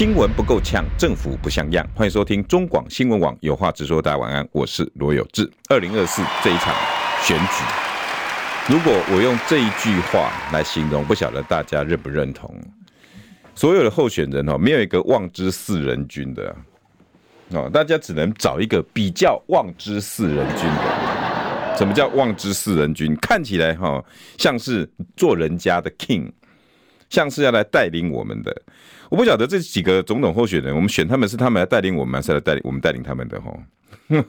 新闻不够呛，政府不像样。欢迎收听中广新闻网，有话直说。大家晚安，我是罗有志。二零二四这一场选举，如果我用这一句话来形容，不晓得大家认不认同？所有的候选人哦，没有一个望之四人军的哦，大家只能找一个比较望之四人军的。什么叫望之四人军？看起来哈，像是做人家的 king，像是要来带领我们的。我不晓得这几个总统候选人，我们选他们是他们来带领我们，还是来带领我们带领他们的？哈，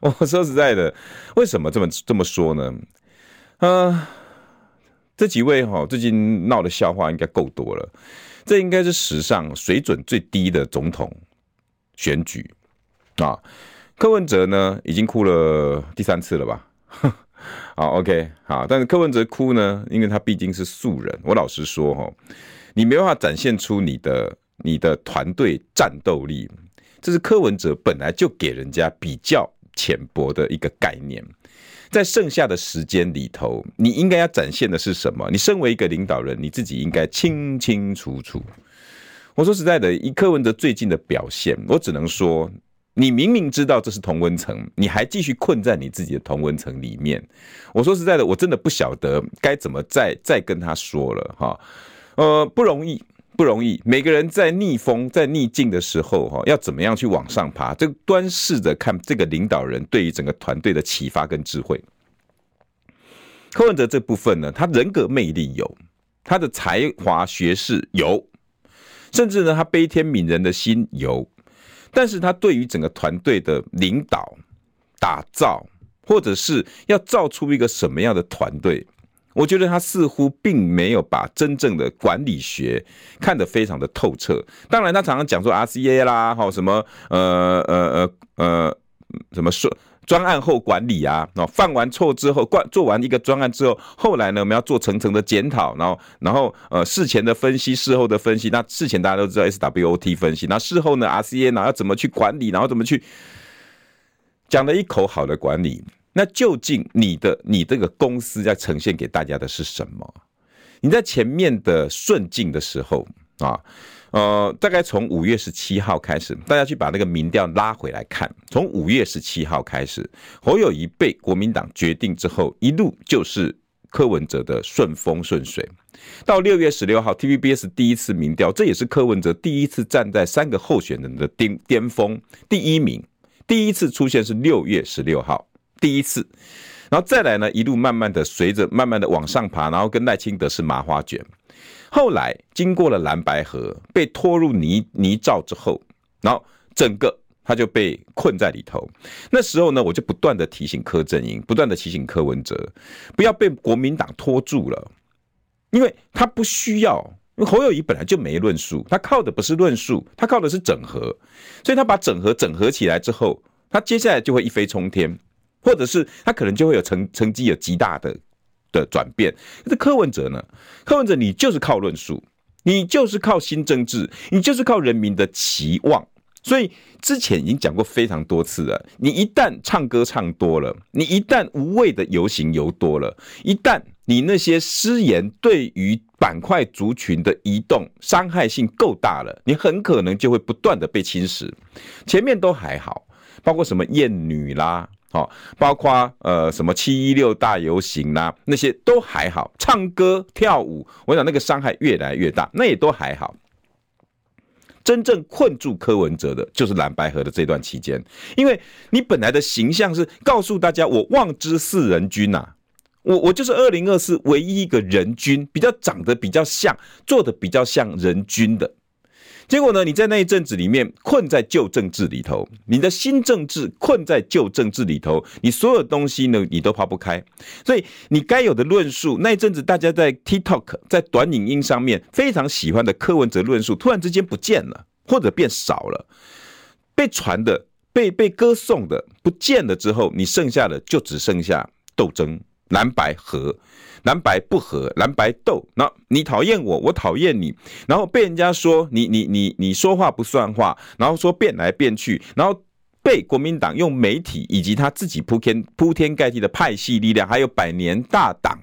我说实在的，为什么这么这么说呢？啊，这几位哈最近闹的笑话应该够多了，这应该是史上水准最低的总统选举啊。柯文哲呢，已经哭了第三次了吧？好，OK，好，但是柯文哲哭呢，因为他毕竟是素人。我老实说哈。你没办法展现出你的你的团队战斗力，这是柯文哲本来就给人家比较浅薄的一个概念。在剩下的时间里头，你应该要展现的是什么？你身为一个领导人，你自己应该清清楚楚。我说实在的，以柯文哲最近的表现，我只能说，你明明知道这是同温层，你还继续困在你自己的同温层里面。我说实在的，我真的不晓得该怎么再再跟他说了哈。呃，不容易，不容易。每个人在逆风、在逆境的时候，哈，要怎么样去往上爬？这端视着看这个领导人对于整个团队的启发跟智慧。柯文哲这部分呢，他人格魅力有，他的才华学识有，甚至呢，他悲天悯人的心有。但是他对于整个团队的领导、打造，或者是要造出一个什么样的团队？我觉得他似乎并没有把真正的管理学看得非常的透彻。当然，他常常讲说 RCA 啦，哈，什么呃呃呃呃，什么说专案后管理啊，哦，犯完错之后，做完一个专案之后，后来呢，我们要做层层的检讨，然后然后呃事前的分析，事后的分析。那事前大家都知道 SWOT 分析，那事后呢 RCA 呢要怎么去管理，然后怎么去讲了一口好的管理。那究竟你的你这个公司在呈现给大家的是什么？你在前面的顺境的时候啊，呃，大概从五月十七号开始，大家去把那个民调拉回来看，从五月十七号开始，侯友宜被国民党决定之后，一路就是柯文哲的顺风顺水。到六月十六号，TVBS 第一次民调，这也是柯文哲第一次站在三个候选人的巅巅峰第一名，第一次出现是六月十六号。第一次，然后再来呢，一路慢慢的随着慢慢的往上爬，然后跟赖清德是麻花卷。后来经过了蓝白合，被拖入泥泥沼之后，然后整个他就被困在里头。那时候呢，我就不断的提醒柯震英，不断的提醒柯文哲，不要被国民党拖住了，因为他不需要，侯友谊本来就没论述，他靠的不是论述，他靠的是整合，所以他把整合整合起来之后，他接下来就会一飞冲天。或者是他可能就会有成成绩有极大的的转变。可是柯文哲呢？柯文哲你就是靠论述，你就是靠新政治，你就是靠人民的期望。所以之前已经讲过非常多次了。你一旦唱歌唱多了，你一旦无谓的游行游多了，一旦你那些失言对于板块族群的移动伤害性够大了，你很可能就会不断的被侵蚀。前面都还好，包括什么厌女啦。好，包括呃什么七一六大游行啦、啊，那些都还好。唱歌跳舞，我想那个伤害越来越大，那也都还好。真正困住柯文哲的，就是蓝白合的这段期间，因为你本来的形象是告诉大家，我望之四人军呐、我我就是二零二四唯一一个人军，比较长得比较像，做的比较像人军的。结果呢？你在那一阵子里面困在旧政治里头，你的新政治困在旧政治里头，你所有东西呢，你都抛不开。所以你该有的论述，那一阵子大家在 TikTok 在短影音上面非常喜欢的柯文哲论述，突然之间不见了，或者变少了，被传的被被歌颂的不见了之后，你剩下的就只剩下斗争，蓝白合，蓝白不合，蓝白斗。那你讨厌我，我讨厌你，然后被人家说你你你你说话不算话，然后说变来变去，然后被国民党用媒体以及他自己铺天铺天盖地的派系力量，还有百年大党。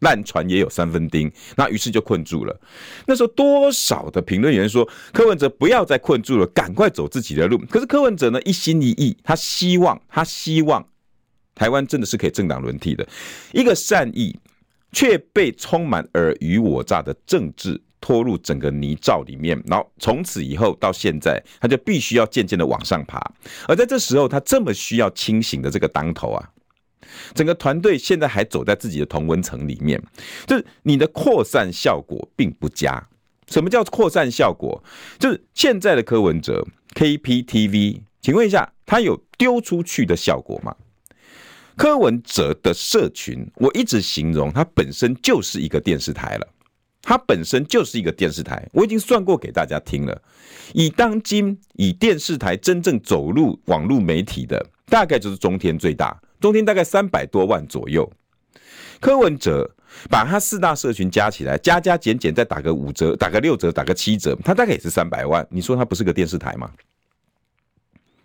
烂船也有三分钉，那于是就困住了。那时候多少的评论员说，柯文哲不要再困住了，赶快走自己的路。可是柯文哲呢，一心一意，他希望，他希望台湾真的是可以政党轮替的。一个善意，却被充满尔虞我诈的政治拖入整个泥沼里面。然后从此以后到现在，他就必须要渐渐的往上爬。而在这时候，他这么需要清醒的这个当头啊。整个团队现在还走在自己的同温层里面，就是你的扩散效果并不佳。什么叫扩散效果？就是现在的柯文哲 KPTV，请问一下，他有丢出去的效果吗？柯文哲的社群，我一直形容它本身就是一个电视台了，它本身就是一个电视台。我已经算过给大家听了，以当今以电视台真正走入网络媒体的，大概就是中天最大。中天大概三百多万左右，柯文哲把他四大社群加起来，加加减减再打个五折，打个六折，打个七折，他大概也是三百万。你说他不是个电视台吗？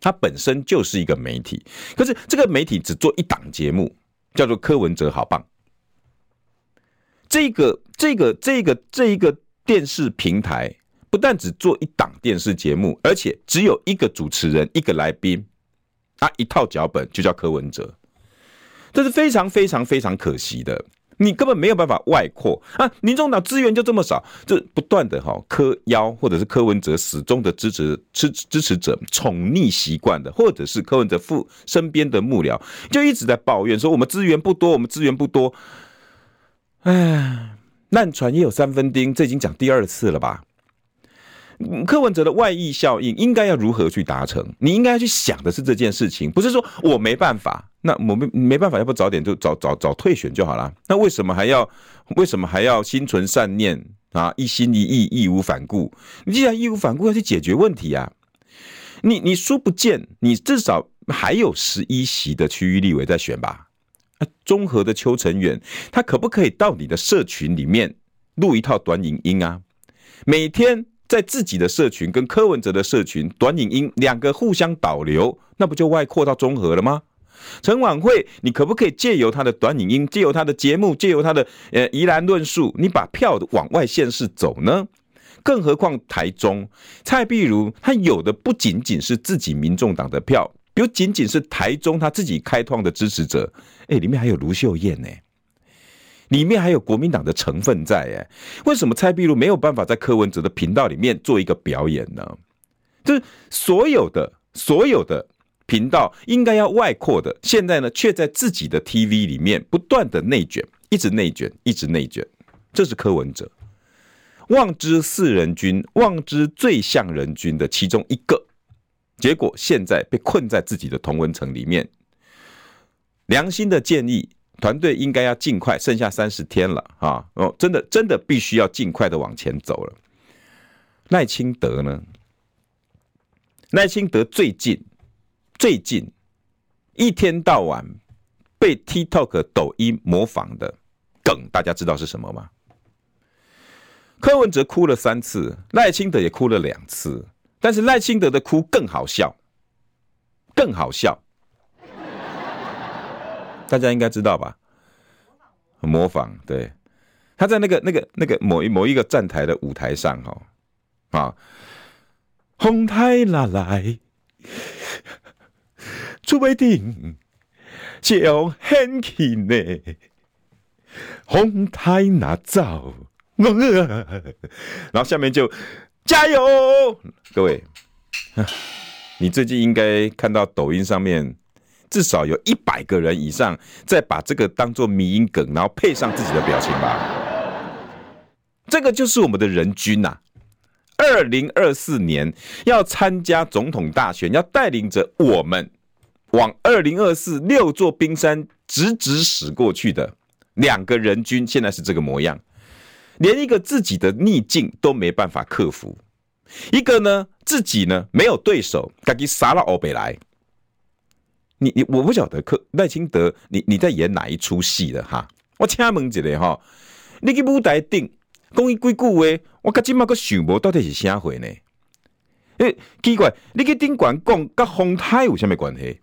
它本身就是一个媒体，可是这个媒体只做一档节目，叫做柯文哲好棒。这个这个这个这一个电视平台不但只做一档电视节目，而且只有一个主持人，一个来宾，啊一套脚本就叫柯文哲。这是非常非常非常可惜的，你根本没有办法外扩啊！民众党资源就这么少，就不断的哈柯腰或者是柯文哲始终的支持支支持者宠溺习惯的，或者是柯文哲父身边的幕僚，就一直在抱怨说我们资源不多，我们资源不多。哎，烂船也有三分钉，这已经讲第二次了吧？柯文哲的外溢效应应该要如何去达成？你应该要去想的是这件事情，不是说我没办法，那我没没办法，要不早点就早早早退选就好了。那为什么还要为什么还要心存善念啊？一心一意，义无反顾。你既然义无反顾要去解决问题啊，你你书不见，你至少还有十一席的区域立委在选吧？啊，中和的邱成远，他可不可以到你的社群里面录一套短影音啊？每天。在自己的社群跟柯文哲的社群短影音两个互相导流，那不就外扩到中和了吗？陈婉慧，你可不可以借由他的短影音，借由他的节目，借由他的呃宜兰论述，你把票往外县市走呢？更何况台中蔡壁如，他有的不仅仅是自己民众党的票，比如仅仅是台中他自己开创的支持者，哎，里面还有卢秀燕呢。里面还有国民党的成分在哎，为什么蔡壁如没有办法在柯文哲的频道里面做一个表演呢？就是所有的所有的频道应该要外扩的，现在呢却在自己的 TV 里面不断的内卷，一直内卷，一直内卷，这是柯文哲望之四人君，望之最像人君的其中一个，结果现在被困在自己的同文层里面，良心的建议。团队应该要尽快，剩下三十天了啊！哦，真的真的必须要尽快的往前走了。赖清德呢？赖清德最近最近一天到晚被 TikTok 抖音模仿的梗，大家知道是什么吗？柯文哲哭了三次，赖清德也哭了两次，但是赖清德的哭更好笑，更好笑。大家应该知道吧？模仿，对，他在那个、那个、那个某一某一个站台的舞台上，哈啊，红太拿来，出不定就很气呢，红太拿走，然后下面就加油，各位，你最近应该看到抖音上面。至少有一百个人以上在把这个当做迷因梗，然后配上自己的表情吧。这个就是我们的人均呐。二零二四年要参加总统大选，要带领着我们往二零二四六座冰山直直驶过去的两个人均，现在是这个模样，连一个自己的逆境都没办法克服。一个呢自己呢没有对手，赶紧杀到欧北来。你你我不晓得柯赖清德，你你在演哪一出戏了哈？我请问一下哈，你去舞台顶讲一几句话，我今今嘛个想无到底是啥货呢？诶、奇怪，你去顶管讲跟风台有啥物关系？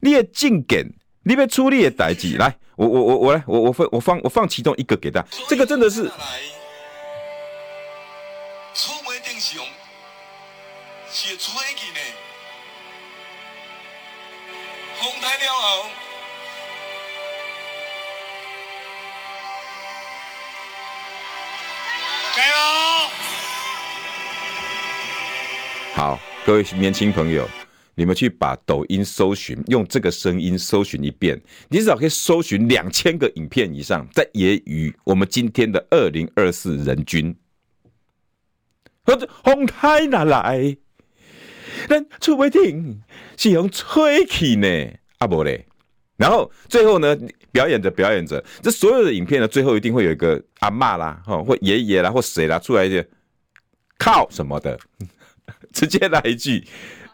你的证件，你要处理的代志，来，我我我我来，我我放我放我放其中一个给他，这个真的是。各位年轻朋友，你们去把抖音搜寻，用这个声音搜寻一遍，你至少可以搜寻两千个影片以上，在揶揄我们今天的二零二四人均。或者风台哪来？咱出不停是用吹气呢？啊不嘞。然后最后呢，表演着表演着，这所有的影片呢，最后一定会有一个阿嬷啦，或爷爷啦，或谁啦出来一靠什么的。直接来一句，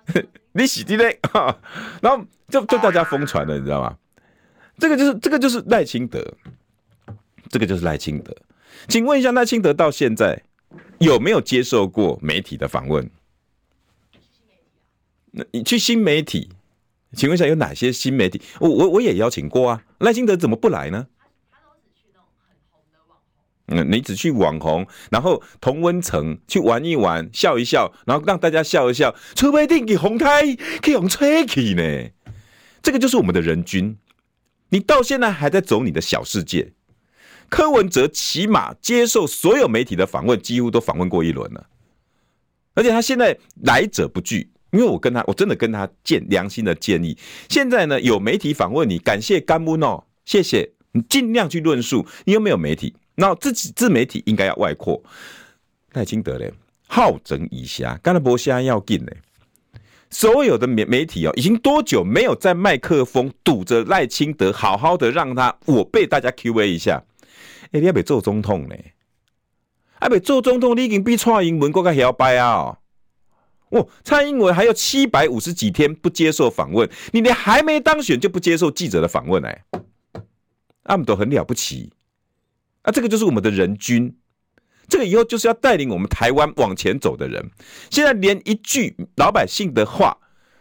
你洗地嘞，然后就就大家疯传了，你知道吗？这个就是这个就是赖清德，这个就是赖清德。请问一下，赖清德到现在有没有接受过媒体的访问？那你去新媒体，请问一下有哪些新媒体？我我我也邀请过啊，赖清德怎么不来呢？嗯，你只去网红，然后同温层去玩一玩，笑一笑，然后让大家笑一笑，除非定给红台可以用吹气呢？这个就是我们的人均。你到现在还在走你的小世界。柯文哲起码接受所有媒体的访问，几乎都访问过一轮了，而且他现在来者不拒，因为我跟他，我真的跟他建良心的建议。现在呢，有媒体访问你，感谢甘木诺，谢谢你，尽量去论述，你有没有媒体？那自己自媒体应该要外扩，赖清德嘞，好整以暇，干了博虾要紧嘞。所有的媒媒体哦，已经多久没有在麦克风堵着赖清德，好好的让他我被大家 Q A 一下。哎，你要被做总统呢？要被做总统，你已经比蔡英文更加摇摆啊！哦，蔡英文还有七百五十几天不接受访问，你连还没当选就不接受记者的访问哎，他们都很了不起。啊，这个就是我们的人均，这个以后就是要带领我们台湾往前走的人。现在连一句老百姓的话，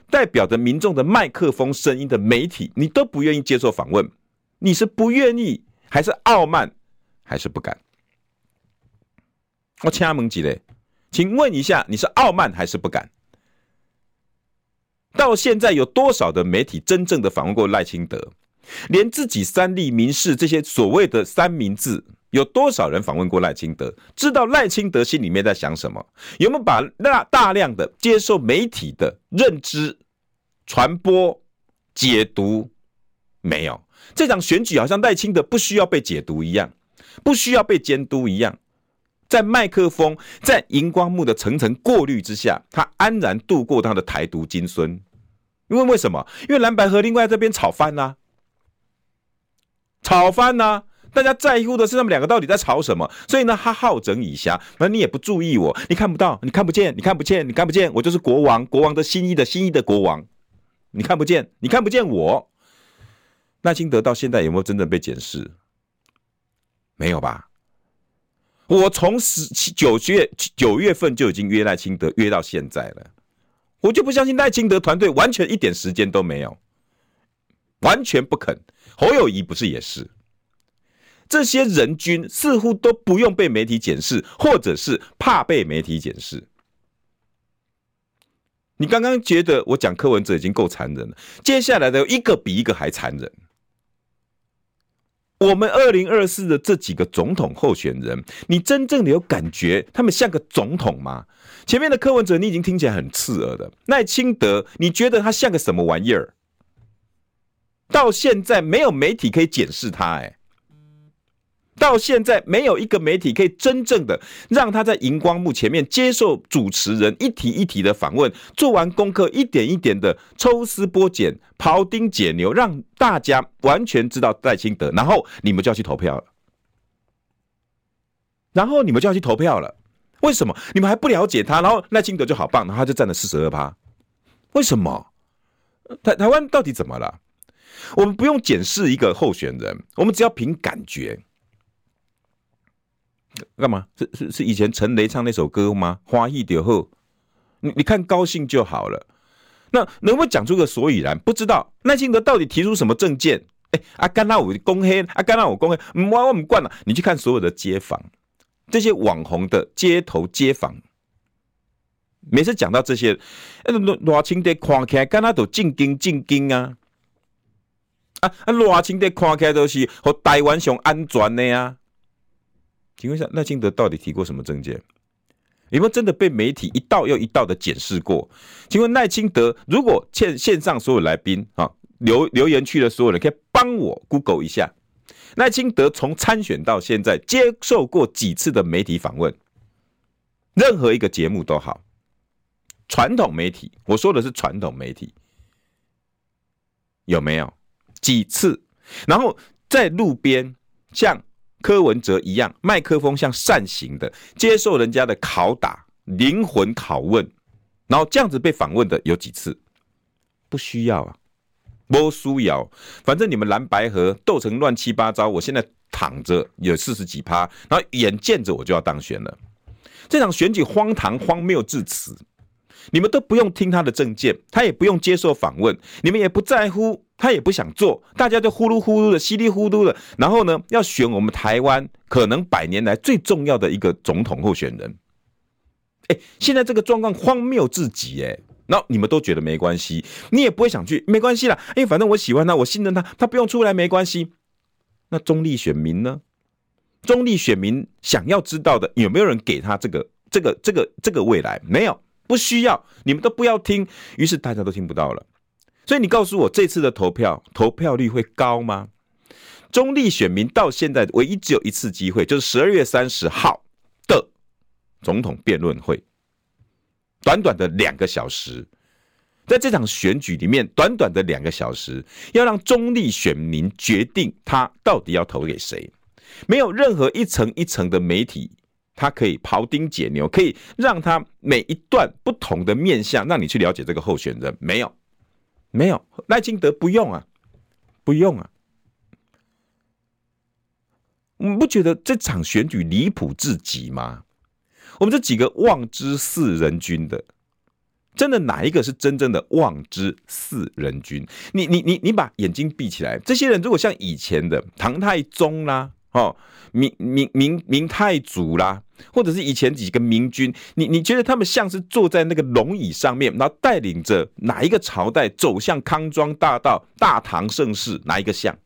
代表着民众的麦克风声音的媒体，你都不愿意接受访问，你是不愿意，还是傲慢，还是不敢？我请问几嘞？请问一下，你是傲慢还是不敢？到现在有多少的媒体真正的访问过赖清德？连自己三立民视这些所谓的三明治，有多少人访问过赖清德？知道赖清德心里面在想什么？有没有把大大量的接受媒体的认知、传播、解读？没有。这场选举好像赖清德不需要被解读一样，不需要被监督一样，在麦克风、在荧光幕的层层过滤之下，他安然度过他的台独金孙。因为为什么？因为蓝白合另外这边炒翻呐。吵翻呐、啊！大家在乎的是他们两个到底在吵什么，所以呢，他好整以暇，反正你也不注意我，你看不到，你看不见，你看不见，你看不见，我就是国王，国王的新衣的新衣的国王，你看不见，你看不见我。赖清德到现在有没有真正被检视？没有吧？我从十七九月九月份就已经约赖清德约到现在了，我就不相信赖清德团队完全一点时间都没有，完全不肯。侯友宜不是也是？这些人均似乎都不用被媒体检视，或者是怕被媒体检视。你刚刚觉得我讲柯文哲已经够残忍了，接下来的一个比一个还残忍。我们二零二四的这几个总统候选人，你真正的有感觉他们像个总统吗？前面的柯文哲你已经听起来很刺耳的，赖清德你觉得他像个什么玩意儿？到现在没有媒体可以检视他，哎，到现在没有一个媒体可以真正的让他在荧光幕前面接受主持人一题一题的访问，做完功课一点一点的抽丝剥茧、庖丁解牛，让大家完全知道赖清德，然后你们就要去投票了，然后你们就要去投票了。为什么？你们还不了解他？然后赖清德就好棒，然后他就占了四十二趴。为什么？台台湾到底怎么了？我们不用检视一个候选人，我们只要凭感觉。干嘛？是是是以前陈雷唱那首歌吗？花一点后，你你看高兴就好了。那能不能讲出个所以然？不知道赖清德到底提出什么政见？哎、欸，啊，干那我公黑，啊，干那我公黑，我我唔惯了。你去看所有的街坊，这些网红的街头街坊，每次讲到这些，赖清德看起来干那都正经正经啊，啊啊，赖清德看起来都是和台湾上安全的呀、啊。请问一下，赖清德到底提过什么证件？有没有真的被媒体一道又一道的检视过？请问赖清德，如果线线上所有来宾啊留留言区的所有人，可以帮我 Google 一下，赖清德从参选到现在接受过几次的媒体访问？任何一个节目都好，传统媒体，我说的是传统媒体，有没有几次？然后在路边像。柯文哲一样，麦克风像扇形的，接受人家的拷打、灵魂拷问，然后这样子被访问的有几次？不需要啊，不需要，反正你们蓝白合斗成乱七八糟，我现在躺着有四十几趴，然后眼见着我就要当选了，这场选举荒唐荒谬至此，你们都不用听他的政见，他也不用接受访问，你们也不在乎。他也不想做，大家就呼噜呼噜的、稀里糊涂的。然后呢，要选我们台湾可能百年来最重要的一个总统候选人。哎，现在这个状况荒谬至极，哎，那你们都觉得没关系，你也不会想去，没关系啦。哎，反正我喜欢他，我信任他，他不用出来没关系。那中立选民呢？中立选民想要知道的，有没有人给他这个、这个、这个、这个未来？没有，不需要，你们都不要听，于是大家都听不到了。所以你告诉我，这次的投票投票率会高吗？中立选民到现在唯一只有一次机会，就是十二月三十号的总统辩论会，短短的两个小时，在这场选举里面，短短的两个小时，要让中立选民决定他到底要投给谁，没有任何一层一层的媒体，他可以庖丁解牛，可以让他每一段不同的面向，让你去了解这个候选人，没有。没有赖清德不用啊，不用啊！我们不觉得这场选举离谱至极吗？我们这几个望之四人军的，真的哪一个是真正的望之四人军？你你你你把眼睛闭起来，这些人如果像以前的唐太宗啦，哦，明明明明太祖啦。或者是以前几个明君，你你觉得他们像是坐在那个龙椅上面，然后带领着哪一个朝代走向康庄大道、大唐盛世？哪一个像？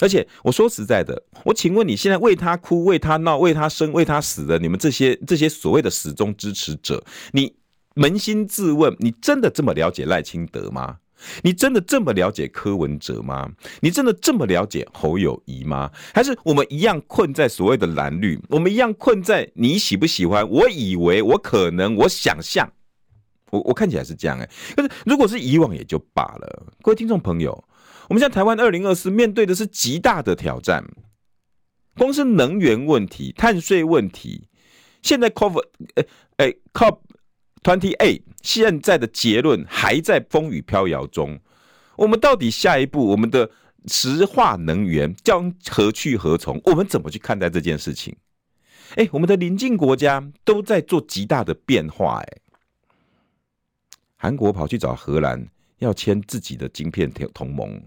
而且我说实在的，我请问你现在为他哭、为他闹、为他生、为他死的你们这些这些所谓的始终支持者，你扪心自问，你真的这么了解赖清德吗？你真的这么了解柯文哲吗？你真的这么了解侯友谊吗？还是我们一样困在所谓的蓝绿？我们一样困在你喜不喜欢？我以为，我可能，我想象，我我看起来是这样哎。可是如果是以往也就罢了。各位听众朋友，我们现在台湾二零二四面对的是极大的挑战，光是能源问题、碳税问题，现在 cover 哎哎 COP。28现在的结论还在风雨飘摇中，我们到底下一步我们的石化能源将何去何从？我们怎么去看待这件事情？哎，我们的邻近国家都在做极大的变化，哎，韩国跑去找荷兰要签自己的晶片同盟，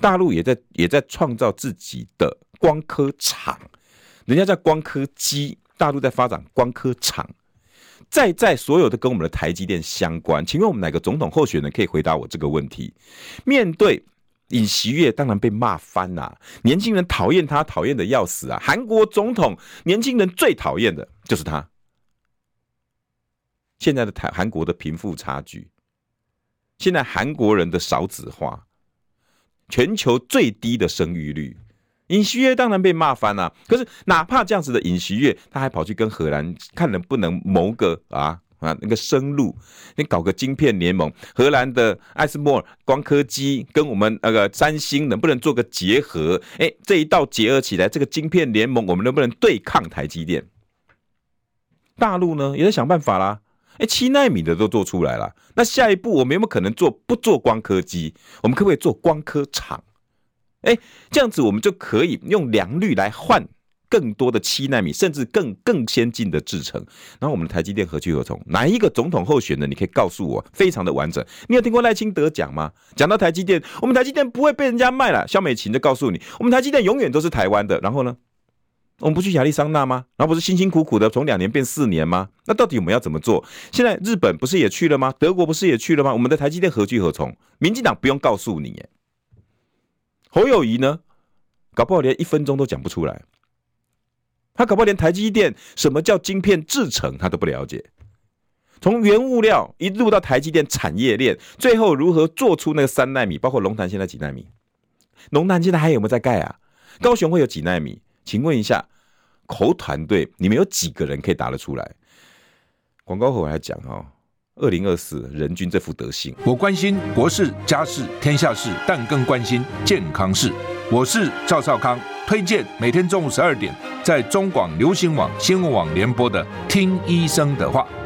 大陆也在也在创造自己的光刻厂，人家在光刻机，大陆在发展光刻厂。在在所有的跟我们的台积电相关，请问我们哪个总统候选人可以回答我这个问题？面对尹锡悦，当然被骂翻啦、年轻人讨厌他，讨厌的要死啊！韩国总统年轻人最讨厌的就是他。现在的台韩国的贫富差距，现在韩国人的少子化，全球最低的生育率。尹锡悦当然被骂翻了，可是哪怕这样子的尹锡悦，他还跑去跟荷兰看能不能谋个啊啊，那个生路，你搞个晶片联盟，荷兰的艾斯摩尔光刻机跟我们那个三星能不能做个结合？哎，这一道结合起来，这个晶片联盟我们能不能对抗台积电？大陆呢也在想办法啦。哎，七纳米的都做出来了，那下一步我们有没有可能做不做光刻机？我们可不可以做光刻厂？哎，这样子我们就可以用良率来换更多的七纳米，甚至更更先进的制程。然后我们的台积电何去何从？哪一个总统候选人？你可以告诉我，非常的完整。你有听过赖清德讲吗？讲到台积电，我们台积电不会被人家卖了。萧美琴就告诉你，我们台积电永远都是台湾的。然后呢？我们不去亚利桑那吗？然后不是辛辛苦苦的从两年变四年吗？那到底我们要怎么做？现在日本不是也去了吗？德国不是也去了吗？我们的台积电何去何从？民进党不用告诉你，侯友宜呢？搞不好连一分钟都讲不出来。他搞不好连台积电什么叫晶片制程他都不了解。从原物料一路到台积电产业链，最后如何做出那个三奈米？包括龙潭现在几奈米？龙潭现在还有没有在盖啊？高雄会有几奈米？请问一下，侯团队，你们有几个人可以答得出来？广告后我来讲哦，二零二四人均这副德行。我关心国事、家事、天下事，但更关心健康事。我是赵少康，推荐每天中午十二点在中广流行网、新闻网联播的《听医生的话》。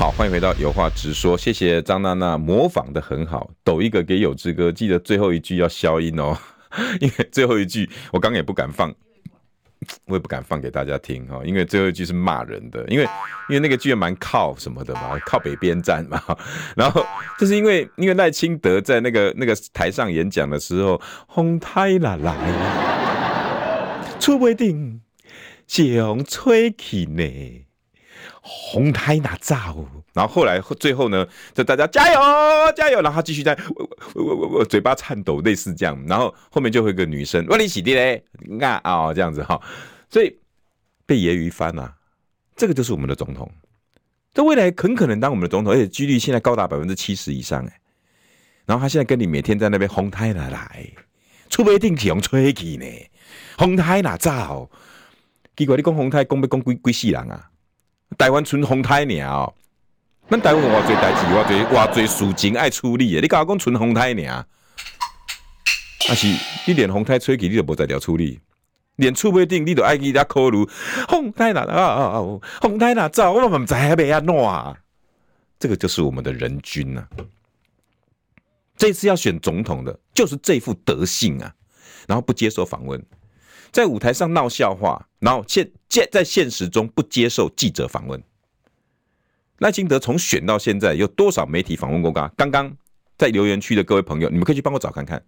好，欢迎回到有话直说，谢谢张娜娜模仿得很好，抖一个给有志哥，记得最后一句要消音哦，因为最后一句我刚刚也不敢放。我也不敢放给大家听哈，因为最后一句是骂人的，因为因为那个剧蛮靠什么的嘛，靠北边站嘛，然后就是因为因为赖清德在那个那个台上演讲的时候，风台哪来，出不定，将吹起呢。红胎哪造？然后后来最后呢，就大家加油加油，然后继续在我我我我嘴巴颤抖，类似这样。然后后面就会有个女生，我你洗地嘞，啊啊这样子哈，所以被揶揄翻了。这个就是我们的总统，这未来很可能当我们的总统，而且几率现在高达百分之七十以上哎。然后他现在跟你每天在那边红胎哪来，出不一定用吹气呢？红胎哪造？结果你讲红胎，讲要讲几几世人啊？台湾纯红胎鸟，咱台湾偌济代志，偌济偌济事情爱处理的。你甲我讲纯红胎鸟，啊是，你连红胎吹气你都无在了处理，连厝不定你都爱去遐考虑红太哪啊啊啊！红太哪走？我们唔知还要安怎啊？这个就是我们的人均啊！这次要选总统的，就是这副德性啊！然后不接受访问。在舞台上闹笑话，然后现现在现实中不接受记者访问。赖清德从选到现在有多少媒体访问过他？刚刚在留言区的各位朋友，你们可以去帮我找看看，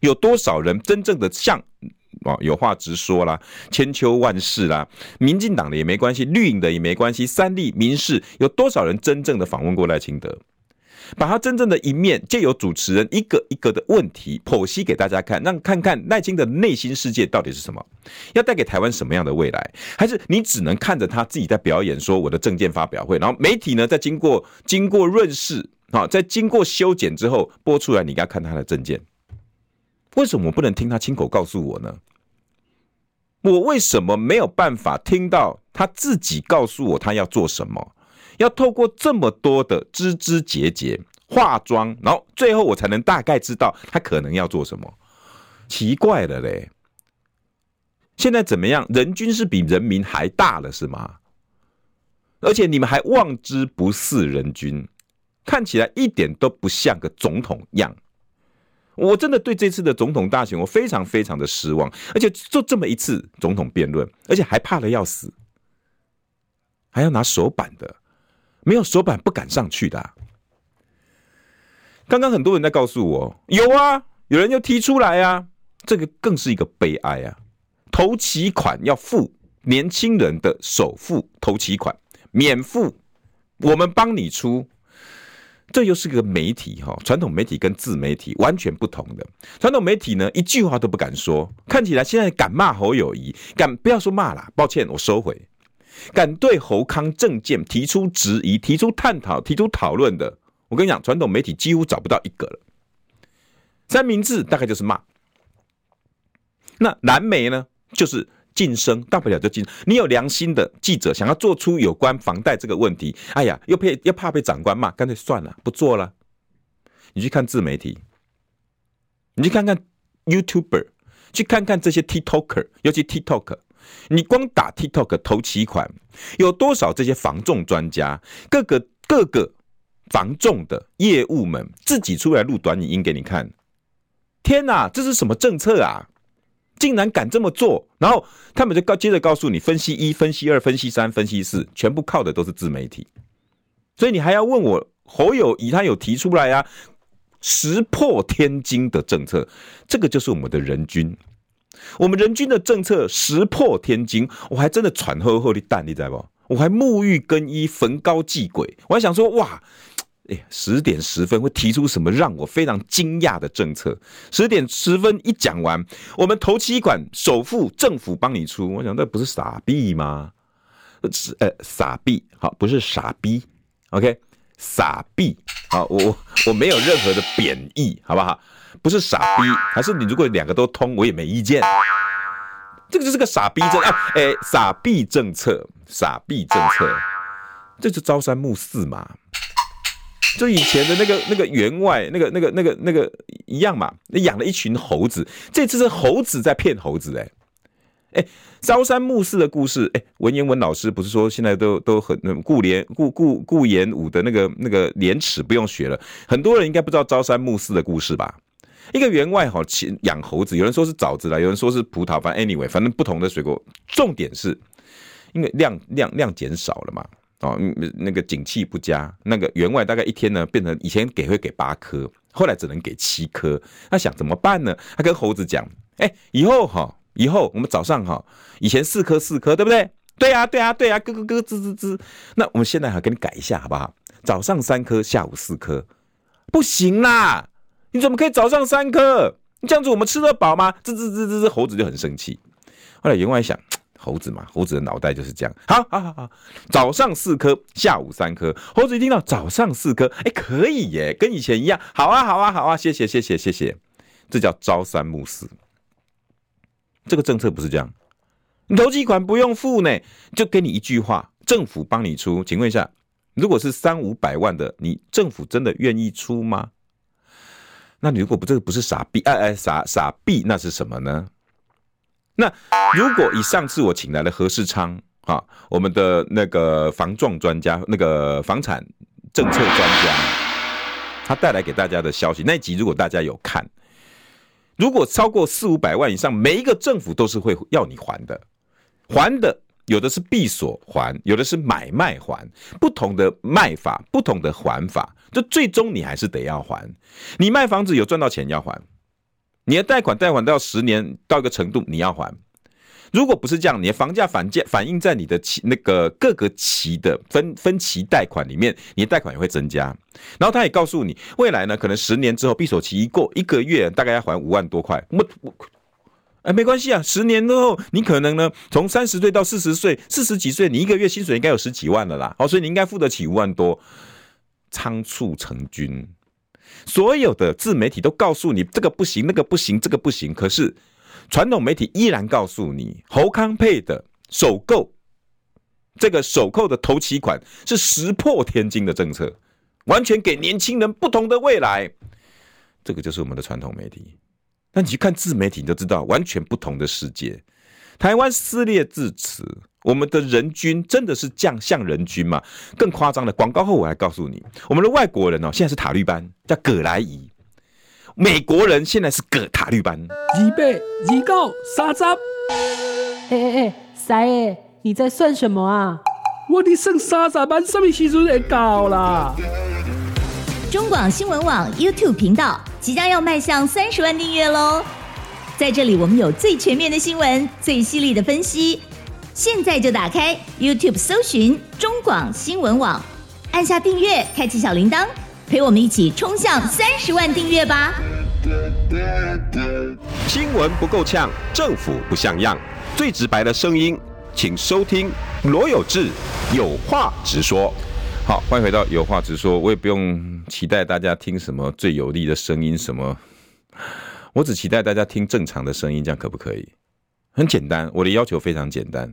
有多少人真正的像啊有话直说啦，千秋万世啦，民进党的也没关系，绿营的也没关系，三立民视有多少人真正的访问过赖清德？把他真正的一面，借由主持人一个一个的问题剖析给大家看，让看看赖清的内心世界到底是什么，要带给台湾什么样的未来？还是你只能看着他自己在表演，说我的政见发表会，然后媒体呢在经过经过润饰啊，在经过修剪之后播出来，你应该看他的政见。为什么我不能听他亲口告诉我呢？我为什么没有办法听到他自己告诉我他要做什么？要透过这么多的枝枝节节化妆，然后最后我才能大概知道他可能要做什么。奇怪了嘞，现在怎么样？人均是比人民还大了是吗？而且你们还望之不似人均，看起来一点都不像个总统样。我真的对这次的总统大选我非常非常的失望，而且就这么一次总统辩论，而且还怕的要死，还要拿手板的。没有手板不敢上去的啊。刚刚很多人在告诉我，有啊，有人就提出来啊，这个更是一个悲哀啊！头期款要付年轻人的首付头期款免付，我们帮你出。这又是个媒体哈，传统媒体跟自媒体完全不同的。传统媒体呢，一句话都不敢说，看起来现在敢骂侯友宜，敢不要说骂啦，抱歉，我收回，敢对侯康政见提出质疑、提出探讨、提出讨论的，我跟你讲，传统媒体几乎找不到一个了。三明治大概就是骂，那蓝媒呢，就是。晋升大不了就晋，你有良心的记者想要做出有关房贷这个问题，哎呀，又怕又怕被长官骂，干脆算了，不做了。你去看自媒体，你去看看 YouTuber，去看看这些 TikToker，尤其 TikTok，你光打 TikTok 投期款，有多少这些防重专家，各个各个防重的业务们自己出来录短影音给你看？天哪，这是什么政策啊？竟然敢这么做，然后他们就告接着告诉你，分析一、分析二、分析三、分析四，全部靠的都是自媒体。所以你还要问我侯友谊他有提出来啊，石破天惊的政策，这个就是我们的人均，我们人均的政策石破天惊，我还真的喘呵呵的蛋，你知道不？我还沐浴更衣，焚膏祭鬼，我还想说哇。哎，十点十分会提出什么让我非常惊讶的政策？十点十分一讲完，我们头期款首付政府帮你出，我想那不是傻逼吗？是呃傻逼，好，不是傻逼，OK，傻逼，好，我我没有任何的贬义，好不好？不是傻逼，还是你如果两个都通，我也没意见。这个就是个傻逼政，哎哎，傻逼政策，傻逼政策，这就朝三暮四嘛。就以前的那个那个员外那个那个那个那个一样嘛，养了一群猴子，这次是猴子在骗猴子哎哎，朝三暮四的故事哎，文言文老师不是说现在都都很顾廉顾顾顾炎武的那个那个廉耻不用学了，很多人应该不知道朝三暮四的故事吧？一个员外哈养猴子，有人说是枣子啦，有人说是葡萄，反正 anyway，反正不同的水果，重点是因为量量量减少了嘛。哦，那个景气不佳，那个员外大概一天呢，变成以前给会给八颗，后来只能给七颗。他想怎么办呢？他跟猴子讲：“哎，以后哈，以后我们早上哈，以前四颗四颗，对不对？对呀，对呀，对呀，咯咯咯，吱吱吱。那我们现在哈，给你改一下好不好？早上三颗，下午四颗，不行啦！你怎么可以早上三颗？你这样子我们吃得饱吗？吱吱吱吱吱，猴子就很生气。后来员外想。猴子嘛，猴子的脑袋就是这样。好，好，好，好，早上四颗，下午三颗。猴子一听到早上四颗，哎，可以耶，跟以前一样。好啊，好啊，好啊，谢谢，谢谢，谢谢。这叫朝三暮四。这个政策不是这样，你头期款不用付呢，就给你一句话，政府帮你出。请问一下，如果是三五百万的，你政府真的愿意出吗？那你如果不这个不是傻逼，哎哎，傻傻逼，那是什么呢？那如果以上次我请来的何世昌啊，我们的那个房撞专家，那个房产政策专家，他带来给大家的消息，那一集如果大家有看，如果超过四五百万以上，每一个政府都是会要你还的，还的有的是闭锁还，有的是买卖还，不同的卖法，不同的还法，就最终你还是得要还。你卖房子有赚到钱要还。你的贷款贷款到十年到一个程度，你要还。如果不是这样，你的房价反价反映在你的期那个各个期的分分期贷款里面，你的贷款也会增加。然后他也告诉你，未来呢，可能十年之后闭锁期一过，一个月大概要还五万多块。哎，没关系啊，十年之后你可能呢，从三十岁到四十岁，四十几岁，你一个月薪水应该有十几万了啦。好，所以你应该付得起五万多。仓促成军。所有的自媒体都告诉你这个不行，那个不行，这个不行。可是传统媒体依然告诉你，侯康配的首购，这个首购的头期款是石破天惊的政策，完全给年轻人不同的未来。这个就是我们的传统媒体。那你去看自媒体，你就知道完全不同的世界。台湾撕裂至此。我们的人均真的是降像人均吗？更夸张的广告后，我还告诉你，我们的外国人哦，现在是塔绿班，叫葛莱仪；美国人现在是葛塔绿班。二八二九三十，哎哎哎，三爷，你在算什么啊？我的剩三十万，什么时阵会到啦？中广新闻网 YouTube 频道即将要迈向三十万订阅喽！在这里，我们有最全面的新闻，最犀利的分析。现在就打开 YouTube 搜寻中广新闻网，按下订阅，开启小铃铛，陪我们一起冲向三十万订阅吧！新闻不够呛，政府不像样，最直白的声音，请收听罗有志有话直说。好，欢迎回到有话直说。我也不用期待大家听什么最有力的声音，什么，我只期待大家听正常的声音，这样可不可以？很简单，我的要求非常简单。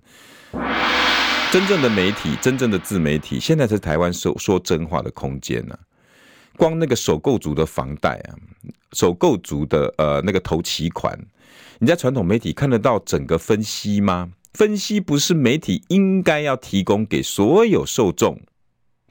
真正的媒体，真正的自媒体，现在是台湾说说真话的空间呢、啊。光那个首购族的房贷啊，首购族的呃那个头期款，你在传统媒体看得到整个分析吗？分析不是媒体应该要提供给所有受众。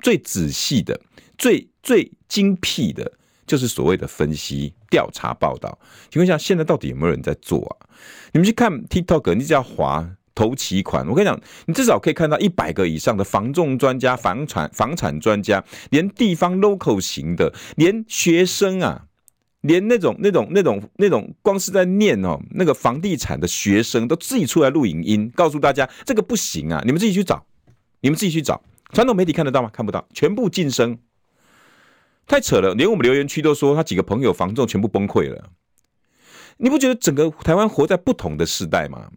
最仔细的、最最精辟的，就是所谓的分析调查报道。请问一下，现在到底有没有人在做啊？你们去看 TikTok，你只要滑头期款，我跟你讲，你至少可以看到一百个以上的房仲专家、房产房产专家，连地方 local 型的，连学生啊，连那种那种那种那种，光是在念哦，那个房地产的学生都自己出来录影音，告诉大家这个不行啊，你们自己去找，你们自己去找。传统媒体看得到吗？看不到，全部晋升，太扯了。连我们留言区都说他几个朋友房仲全部崩溃了。你不觉得整个台湾活在不同的时代吗？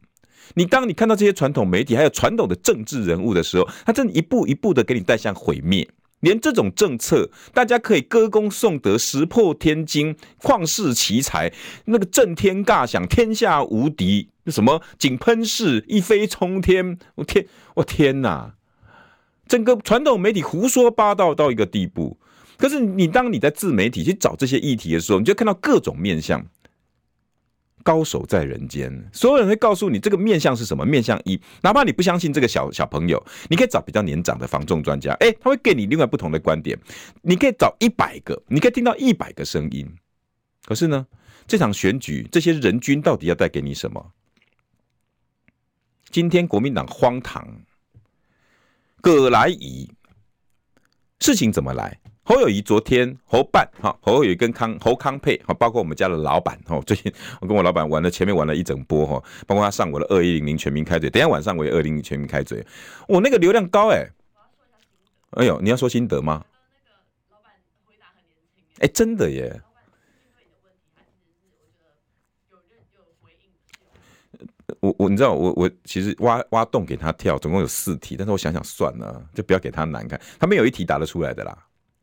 你当你看到这些传统媒体还有传统的政治人物的时候，他正一步一步的给你带向毁灭。连这种政策，大家可以歌功颂德、石破天惊、旷世奇才，那个震天尬响、天下无敌，什么井喷式、一飞冲天，我天，我天哪！整个传统媒体胡说八道到一个地步，可是你当你在自媒体去找这些议题的时候，你就看到各种面向，高手在人间，所有人会告诉你这个面向是什么。面向一，哪怕你不相信这个小小朋友，你可以找比较年长的防重专家，哎，他会给你另外不同的观点。你可以找一百个，你可以听到一百个声音。可是呢，这场选举，这些人均到底要带给你什么？今天国民党荒唐。葛来仪，事情怎么来？侯友谊昨天侯办哈，侯友谊跟康侯康配哈，包括我们家的老板哈，最近我跟我老板玩了，前面玩了一整波哈，包括他上我的二一零零全民开嘴，等一下晚上我也二零零全民开嘴，我那个流量高哎，哎呦，你要说心得吗？哎，真的耶。我我你知道我我其实挖挖洞给他跳，总共有四题，但是我想想算了，就不要给他难看。他没有一题答得出来的啦。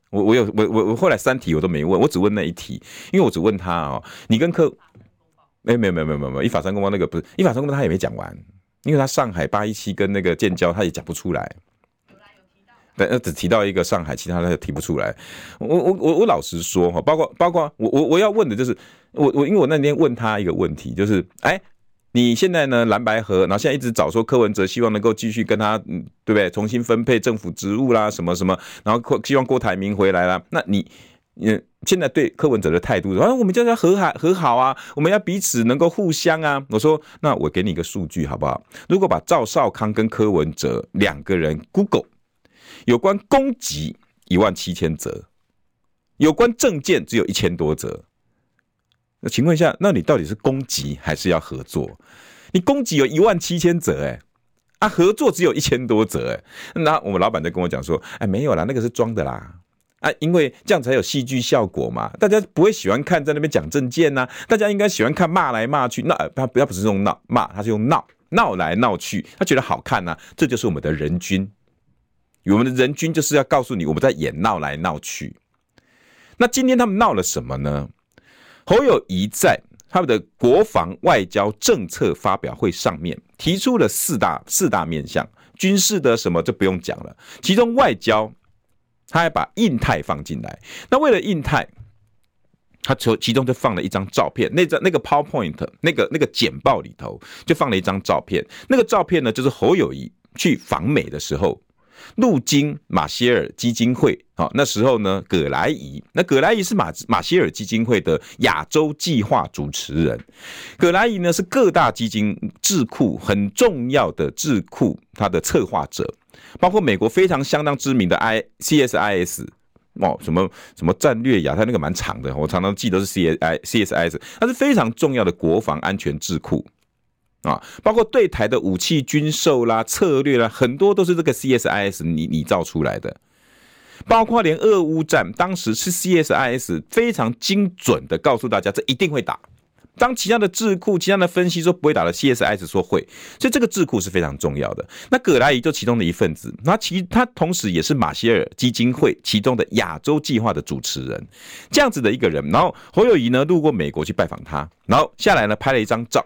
我我有我我我后来三题我都没问，我只问那一题，因为我只问他哦，你跟柯，没没有没有没有没有，一法三公报那个不是一法三公报他也没讲完，因为他上海八一七跟那个建交他也讲不出来。对，那只提到一个上海，其他的提不出来。我我我我老实说哈，包括包括我我我要问的就是我我因为我那天问他一个问题，就是哎。你现在呢？蓝白合，然后现在一直找说柯文哲希望能够继续跟他，对不对？重新分配政府职务啦，什么什么，然后希望郭台铭回来啦。那你，嗯，现在对柯文哲的态度，啊，我们就要和好和好啊，我们要彼此能够互相啊。我说，那我给你一个数据好不好？如果把赵少康跟柯文哲两个人 Google 有关攻击一万七千则，有关政见只有一千多则。那请问一下，那你到底是攻击还是要合作？你攻击有一万七千则，哎，啊，合作只有一千多则，哎，那我们老板就跟我讲说，哎，没有啦，那个是装的啦，啊，因为这样才有戏剧效果嘛，大家不会喜欢看在那边讲政见呐，大家应该喜欢看骂来骂去，那他不要不是用闹骂，他是用闹闹来闹去，他觉得好看呐，这就是我们的人均，我们的人均就是要告诉你我们在演闹来闹去，那今天他们闹了什么呢？侯友谊在他们的国防外交政策发表会上面提出了四大四大面向，军事的什么就不用讲了，其中外交他还把印太放进来。那为了印太，他从其中就放了一张照片，那张那个 PowerPoint 那个那个简报里头就放了一张照片，那个照片呢就是侯友谊去访美的时候。路经马歇尔基金会，好，那时候呢，葛莱仪，那葛莱仪是马马歇尔基金会的亚洲计划主持人，葛莱仪呢是各大基金智库很重要的智库，他的策划者，包括美国非常相当知名的 I C S I S 哦，什么什么战略呀，他那个蛮长的，我常常记得是 C S I C S I S，它是非常重要的国防安全智库。啊，包括对台的武器军售啦、策略啦，很多都是这个 CSIS 拟拟造出来的。包括连俄乌战，当时是 CSIS 非常精准的告诉大家，这一定会打。当其他的智库、其他的分析说不会打的，CSIS 说会，所以这个智库是非常重要的。那葛莱仪就其中的一份子，那其他同时也是马歇尔基金会其中的亚洲计划的主持人，这样子的一个人。然后侯友宜呢路过美国去拜访他，然后下来呢拍了一张照，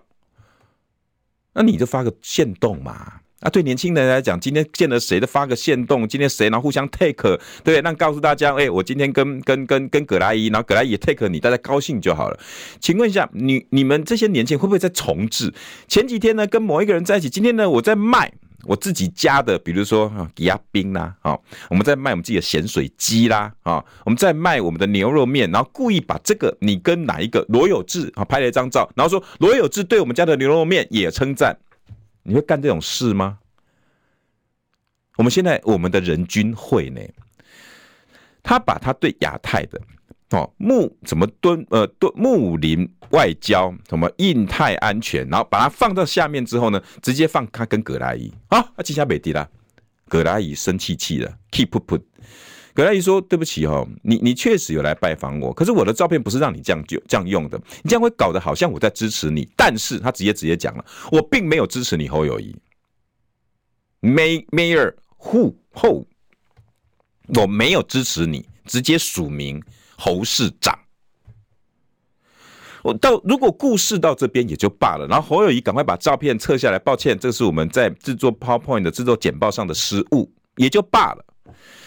那你就发个限动嘛。啊，对年轻人来讲，今天见了谁都发个限动，今天谁然后互相 take，对，那告诉大家，哎、我今天跟跟跟跟葛莱伊，然后葛莱伊也 take 你，大家高兴就好了。请问一下，你你们这些年轻人会不会在重置？前几天呢，跟某一个人在一起，今天呢，我在卖我自己家的，比如说啊，吉亚冰啦，啊，我们在卖我们自己的咸水鸡啦，啊，我们在卖我们的牛肉面，然后故意把这个你跟哪一个罗有志啊拍了一张照，然后说罗有志对我们家的牛肉面也称赞。你会干这种事吗？我们现在我们的人均会呢，他把他对亚太的哦睦什么敦呃敦睦邻外交什么印太安全，然后把它放到下面之后呢，直接放他跟葛莱仪。啊，啊，记下美迪啦，葛莱仪生气气了，keep put，葛莱仪说对不起哦，你你确实有来拜访我，可是我的照片不是让你这样就这样用的，你这样会搞得好像我在支持你，但是他直接直接讲了，我并没有支持你侯友谊，May Mayor。Who 后，我没有支持你，直接署名侯市长。我到如果故事到这边也就罢了，然后侯友宜赶快把照片撤下来，抱歉，这是我们在制作 PowerPoint 的制作简报上的失误，也就罢了。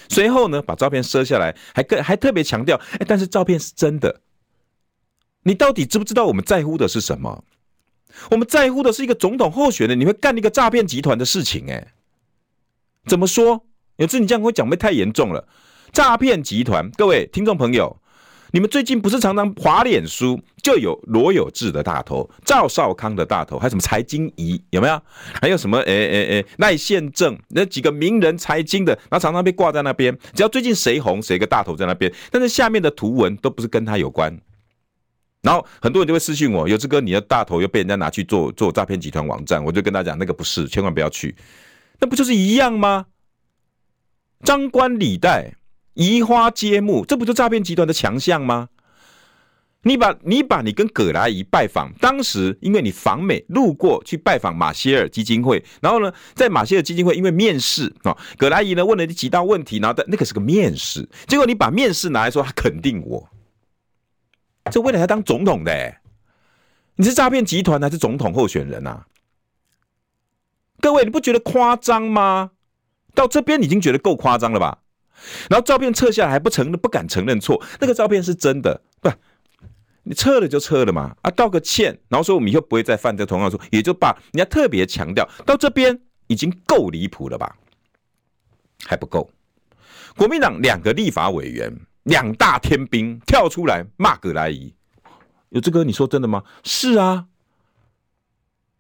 随后呢，把照片撤下来，还更还特别强调，哎，但是照片是真的。你到底知不知道我们在乎的是什么？我们在乎的是一个总统候选人，你会干一个诈骗集团的事情，哎。怎么说？有次你这样会讲，会太严重了。诈骗集团，各位听众朋友，你们最近不是常常滑脸书就有罗有志的大头、赵少康的大头，还有什么财经仪有没有？还有什么？哎哎哎，赖宪政那几个名人财经的，然后常常被挂在那边。只要最近谁红，谁个大头在那边，但是下面的图文都不是跟他有关。然后很多人就会私信我，有志哥，你的大头又被人家拿去做做诈骗集团网站，我就跟他讲，那个不是，千万不要去。那不就是一样吗？张冠李戴、移花接木，这不就诈骗集团的强项吗？你把你把你跟葛莱仪拜访，当时因为你访美路过去拜访马歇尔基金会，然后呢，在马歇尔基金会因为面试啊，葛莱仪呢问了你几道问题，然后那个是个面试，结果你把面试拿来说他肯定我，这未来要当总统的、你是诈骗集团还是总统候选人啊？各位，你不觉得夸张吗？到这边已经觉得够夸张了吧？然后照片撤下来还不承认，不敢承认错，那个照片是真的，不，你撤了就撤了嘛，啊，道个歉，然后说我们以后不会再犯这同样错，也就罢。人家特别强调，到这边已经够离谱了吧？还不够，国民党两个立法委员，两大天兵跳出来骂葛莱仪，有这个你说真的吗？是啊，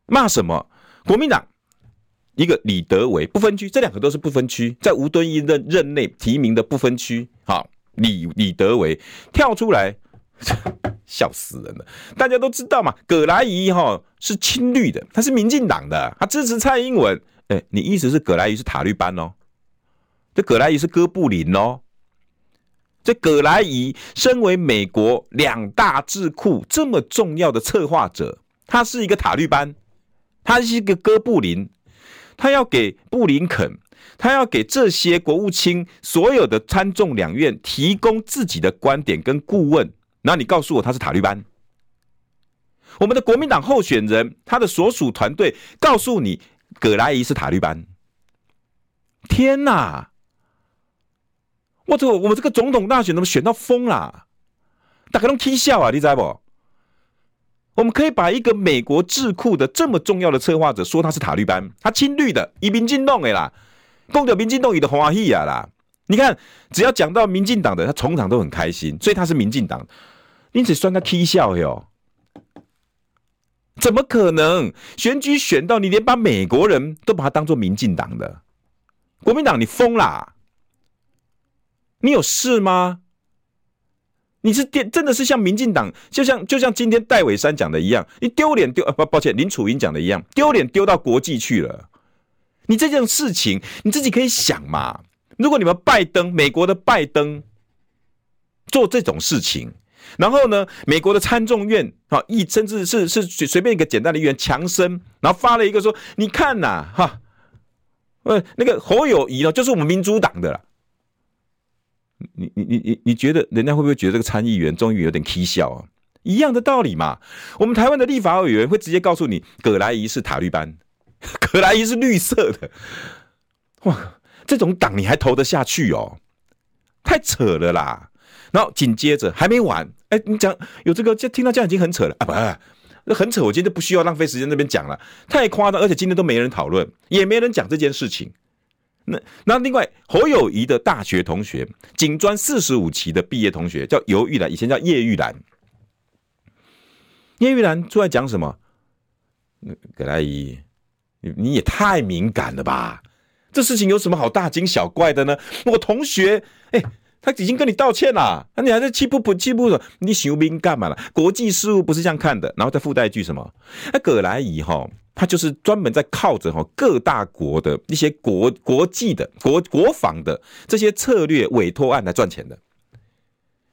骂什么？国民党。一个李德维不分区，这两个都是不分区，在吴敦义任任内提名的不分区。好，李李德维跳出来，笑死人了。大家都知道嘛，葛莱仪哈是亲绿的，他是民进党的，他支持蔡英文。哎，你意思是葛莱仪是塔绿班哦？这葛莱仪是哥布林哦？这葛莱仪身为美国两大智库这么重要的策划者，他是一个塔绿班，他是一个哥布林。他要给布林肯，他要给这些国务卿所有的参众两院提供自己的观点跟顾问。那你告诉我他是塔利班？我们的国民党候选人他的所属团队告诉你葛莱仪是塔利班？天哪！我这我们这个总统大选怎么选到疯了？大家都踢笑啊！你知道不？我们可以把一个美国智库的这么重要的策划者说他是塔绿班，他亲绿的，以民进党的啦，共掉民进党的欢喜啊啦！你看，只要讲到民进党的，他从场都很开心，所以他是民进党。因此算他踢笑哟？怎么可能？选举选到你连把美国人都把他当做民进党的国民党，你疯啦？你有事吗？你是电真的是像民进党，就像就像今天戴伟山讲的一样，你丢脸丢啊不抱歉，林楚茵讲的一样，丢脸丢到国际去了。你这件事情你自己可以想嘛，如果你们拜登，美国的拜登做这种事情，然后呢，美国的参众院啊，一甚至是是随便一个简单的议员强生，然后发了一个说，你看呐、哈，呃，那个侯友宜呢，就是我们民主党的啦。你你你你你觉得人家会不会觉得这个参议员终于有点蹊跷啊？一样的道理嘛。我们台湾的立法委员会直接告诉你，葛莱仪是塔绿班，葛莱仪是绿色的。哇，这种党你还投得下去哦？太扯了啦！然后紧接着还没完，哎，你讲有这个，就听到这样已经很扯了啊！不，那很扯，我今天就不需要浪费时间那边讲了，太夸张，而且今天都没人讨论，也没人讲这件事情。那那另外侯友谊的大学同学，警专四十五期的毕业同学叫尤玉兰，以前叫叶玉兰。叶玉兰出来讲什么？葛大姨，你你也太敏感了吧？这事情有什么好大惊小怪的呢？我同学，哎，他已经跟你道歉了，那你还在气不不气不的？你修兵干嘛了？国际事务不是这样看的。然后再附带一句什么？那葛莱仪哈。他就是专门在靠着哈各大国的一些国国际的国国防的这些策略委托案来赚钱的。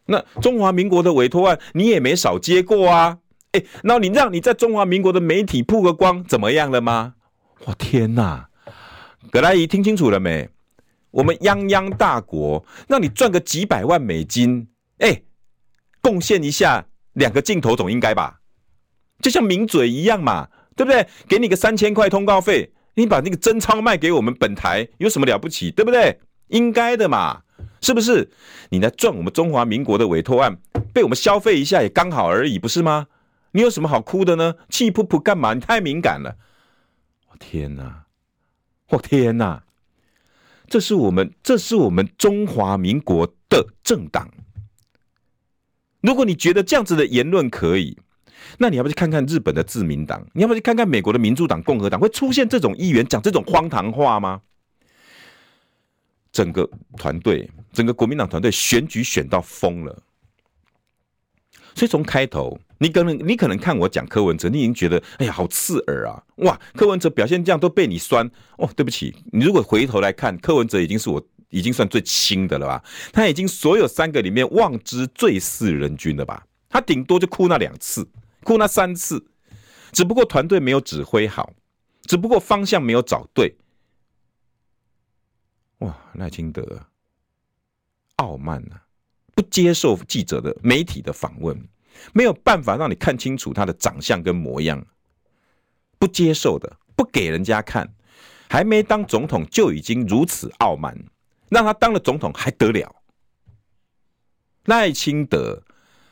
那中华民国的委托案你也没少接过啊？哎，那你让你在中华民国的媒体曝个光怎么样了吗？我天哪！葛莱仪听清楚了没？我们泱泱大国让你赚个几百万美金，哎，贡献一下两个镜头总应该吧？就像名嘴一样嘛。对不对？给你个三千块通告费，你把那个真钞卖给我们本台，有什么了不起？对不对？应该的嘛，是不是？你来赚我们中华民国的委托案，被我们消费一下也刚好而已，不是吗？你有什么好哭的呢？气噗噗干嘛？你太敏感了。我天哪！我天哪！这是我们，这是我们中华民国的政党。如果你觉得这样子的言论可以。那你要不要去看看日本的自民党？你要不要去看看美国的民主党、共和党？会出现这种议员讲这种荒唐话吗？整个团队，整个国民党团队选举选到疯了。所以从开头，你可能你可能看我讲柯文哲，你已经觉得哎呀好刺耳啊！哇，柯文哲表现这样都被你酸哦。对不起，你如果回头来看，柯文哲已经是我已经算最亲的了吧？他已经所有三个里面望之最似人君了吧？他顶多就哭那两次。哭那三次，只不过团队没有指挥好，只不过方向没有找对。哇，赖清德傲慢啊，不接受记者的媒体的访问，没有办法让你看清楚他的长相跟模样，不接受的，不给人家看，还没当总统就已经如此傲慢，让他当了总统还得了？赖清德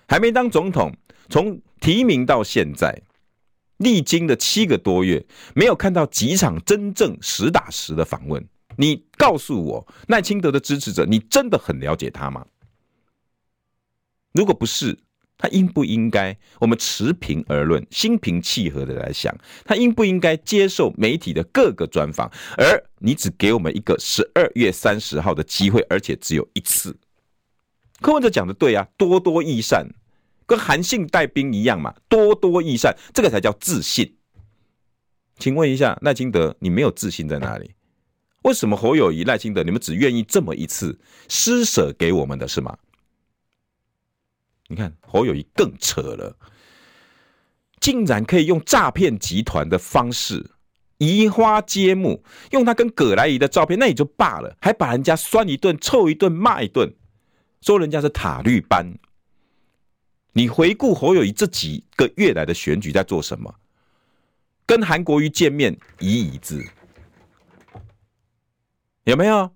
还没当总统，从提名到现在，历经了七个多月，没有看到几场真正实打实的访问。你告诉我，赖清德的支持者，你真的很了解他吗？如果不是，他应不应该？我们持平而论，心平气和的来想，他应不应该接受媒体的各个专访？而你只给我们一个十二月三十号的机会，而且只有一次。柯文哲讲的对啊，多多益善。跟韩信带兵一样嘛，多多益善，这个才叫自信。请问一下赖清德，你没有自信在哪里？为什么侯友谊、赖清德，你们只愿意这么一次施舍给我们的是吗？你看侯友宜更扯了，竟然可以用诈骗集团的方式移花接木，用他跟葛莱仪的照片，那也就罢了，还把人家酸一顿、臭一顿、骂一顿，说人家是塔绿班。你回顾侯友谊这几个月来的选举在做什么？跟韩国瑜见面移椅子，有没有？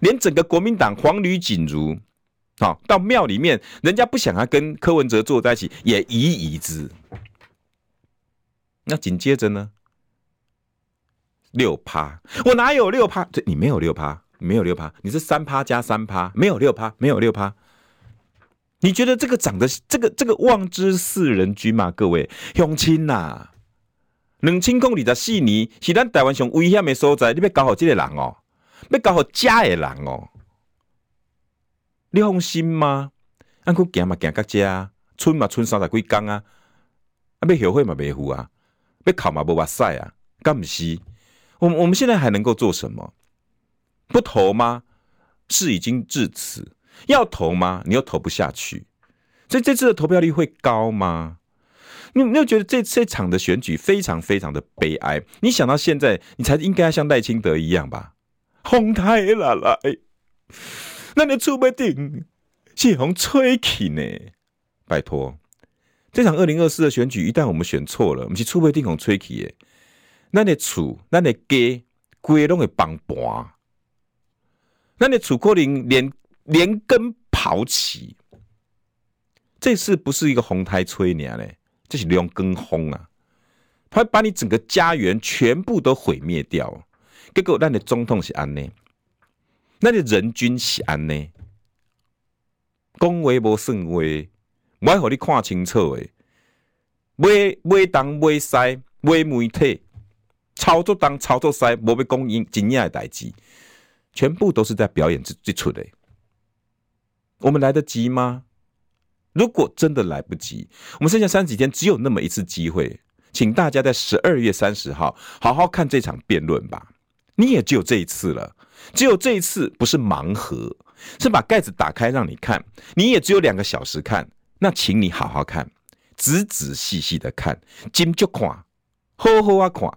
连整个国民党黄吕锦如，好到庙里面，人家不想要跟柯文哲坐在一起，也移椅子。那紧接着呢？六趴，我哪有六趴？对，你没有六趴，没有六趴，你是三趴加三趴，没有六趴，没有六趴。你觉得这个长得这个这个望之似人君吗？各位乡亲呐，两千公里的悉尼是咱台湾上危险的所在，你要搞好这个人哦，要搞好家的人哦，你放心吗？俺去行嘛行到这，村嘛村三十几工啊，啊要后悔嘛没付啊，要考嘛无哇塞啊，干不是？我们我们现在还能够做什么？不投吗？事已经至此，要投吗？你又投不下去，所以这次的投票率会高吗？你有没有觉得这这场的选举非常非常的悲哀？你想到现在，你才应该像赖清德一样吧？红太啦来，那你出不定是红吹起呢？拜托，这场二零二四的选举，一旦我们选错了，我们是出不定红吹起耶。那你厝，那你家，规拢会崩盘。那你楚可能连连根刨起，这次不是一个红台吹你嘞，这是两根轰啊！他会把你整个家园全部都毁灭掉。结果，那你总统是安呢？那你人均是安呢？讲话无算话，我要让你看清楚诶！买买东买西买媒体，操作东操作西，无要讲因真正的代志。全部都是在表演之之出的，我们来得及吗？如果真的来不及，我们剩下三十几天，只有那么一次机会，请大家在十二月三十号好好看这场辩论吧。你也只有这一次了，只有这一次不是盲盒，是把盖子打开让你看。你也只有两个小时看，那请你好好看，仔仔细细的看，精就看，好好啊看。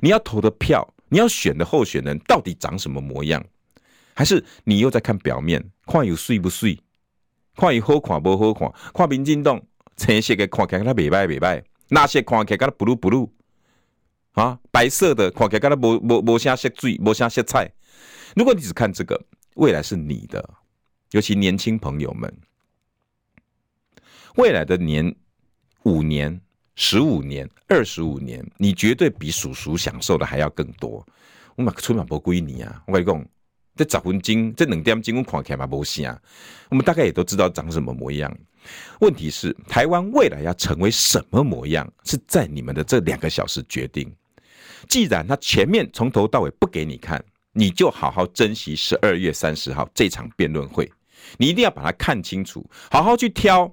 你要投的票，你要选的候选人到底长什么模样？还是你又在看表面，看有水不水，看有好看不好看，看民进党青色的看起来它袂歹袂歹，那些看起来它 blue blue 啊，白色的看起来它无无无啥色水，无啥色彩。如果你只看这个，未来是你的，尤其年轻朋友们，未来的年五年、十五年、二十五年，你绝对比叔叔享受的还要更多。我嘛出马不归你啊，我跟你讲。这十分钟，这两点钟，我看起来嘛无啥。我们大概也都知道长什么模样。问题是，台湾未来要成为什么模样，是在你们的这两个小时决定。既然他前面从头到尾不给你看，你就好好珍惜十二月三十号这场辩论会。你一定要把它看清楚，好好去挑。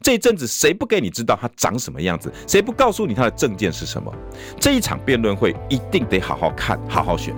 这一阵子谁不给你知道他长什么样子？谁不告诉你他的证件是什么？这一场辩论会一定得好好看，好好选。